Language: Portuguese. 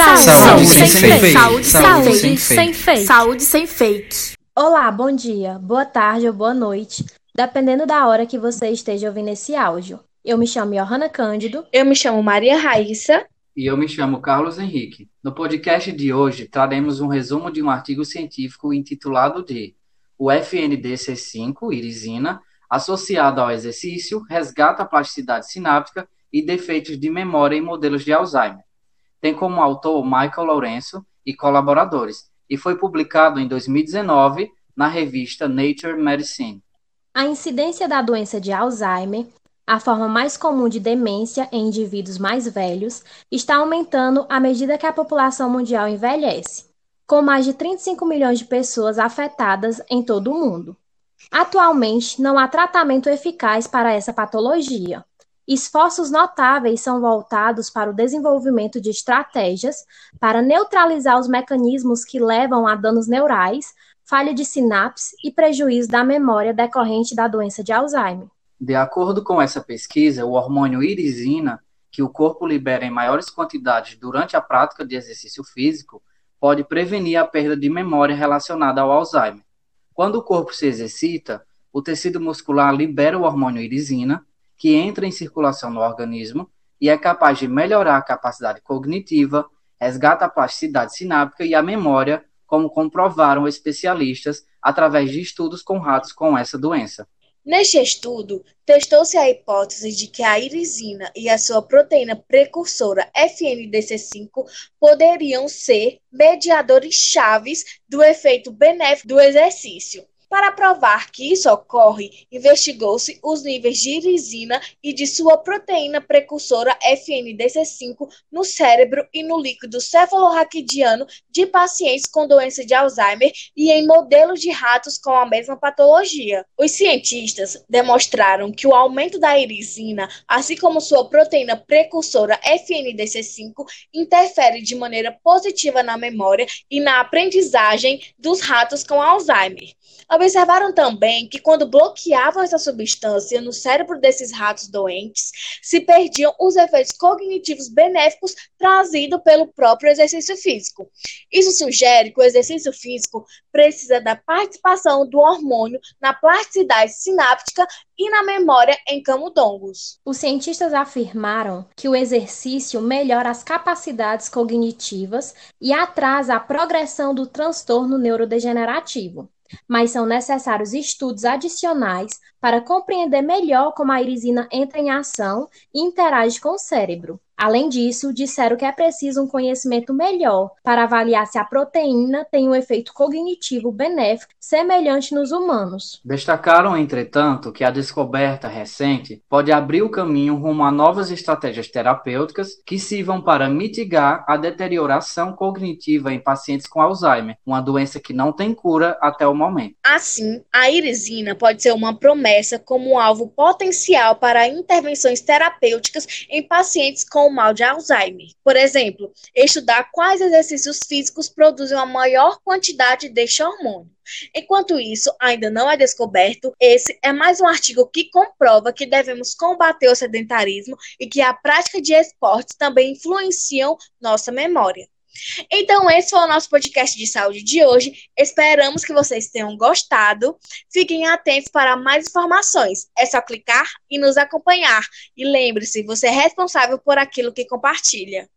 Saúde, Saúde sem, sem fake. Saúde, Saúde sem, sem sem fake. Saúde sem fake. Olá, bom dia, boa tarde ou boa noite, dependendo da hora que você esteja ouvindo esse áudio. Eu me chamo Johanna Cândido. Eu me chamo Maria Raíssa. E eu me chamo Carlos Henrique. No podcast de hoje, traremos um resumo de um artigo científico intitulado de O FNDC5, irisina, associado ao exercício, resgata a plasticidade sináptica e defeitos de memória em modelos de Alzheimer. Tem como autor Michael Lourenço e colaboradores, e foi publicado em 2019 na revista Nature Medicine. A incidência da doença de Alzheimer, a forma mais comum de demência em indivíduos mais velhos, está aumentando à medida que a população mundial envelhece, com mais de 35 milhões de pessoas afetadas em todo o mundo. Atualmente, não há tratamento eficaz para essa patologia. Esforços notáveis são voltados para o desenvolvimento de estratégias para neutralizar os mecanismos que levam a danos neurais, falha de sinapse e prejuízo da memória decorrente da doença de Alzheimer. De acordo com essa pesquisa, o hormônio irisina, que o corpo libera em maiores quantidades durante a prática de exercício físico, pode prevenir a perda de memória relacionada ao Alzheimer. Quando o corpo se exercita, o tecido muscular libera o hormônio irisina, que entra em circulação no organismo e é capaz de melhorar a capacidade cognitiva, resgata a plasticidade sináptica e a memória, como comprovaram especialistas através de estudos com ratos com essa doença. Neste estudo, testou-se a hipótese de que a irisina e a sua proteína precursora FNDC5 poderiam ser mediadores chaves do efeito benéfico do exercício. Para provar que isso ocorre, investigou-se os níveis de irisina e de sua proteína precursora FNDC5 no cérebro e no líquido cefalorraquidiano de pacientes com doença de Alzheimer e em modelos de ratos com a mesma patologia. Os cientistas demonstraram que o aumento da irisina, assim como sua proteína precursora FNDC5, interfere de maneira positiva na memória e na aprendizagem dos ratos com Alzheimer. Observaram também que quando bloqueavam essa substância no cérebro desses ratos doentes, se perdiam os efeitos cognitivos benéficos trazidos pelo próprio exercício físico. Isso sugere que o exercício físico precisa da participação do hormônio na plasticidade sináptica e na memória em camundongos. Os cientistas afirmaram que o exercício melhora as capacidades cognitivas e atrasa a progressão do transtorno neurodegenerativo mas são necessários estudos adicionais para compreender melhor como a irisina entra em ação e interage com o cérebro. Além disso, disseram que é preciso um conhecimento melhor para avaliar se a proteína tem um efeito cognitivo benéfico semelhante nos humanos. Destacaram, entretanto, que a descoberta recente pode abrir o caminho rumo a novas estratégias terapêuticas que sirvam para mitigar a deterioração cognitiva em pacientes com Alzheimer, uma doença que não tem cura até o momento. Assim, a irisina pode ser uma promessa como um alvo potencial para intervenções terapêuticas em pacientes com mal de Alzheimer. Por exemplo, estudar quais exercícios físicos produzem a maior quantidade deste hormônio. Enquanto isso ainda não é descoberto, esse é mais um artigo que comprova que devemos combater o sedentarismo e que a prática de esportes também influenciam nossa memória. Então, esse foi o nosso podcast de saúde de hoje. Esperamos que vocês tenham gostado. Fiquem atentos para mais informações. É só clicar e nos acompanhar. E lembre-se, você é responsável por aquilo que compartilha.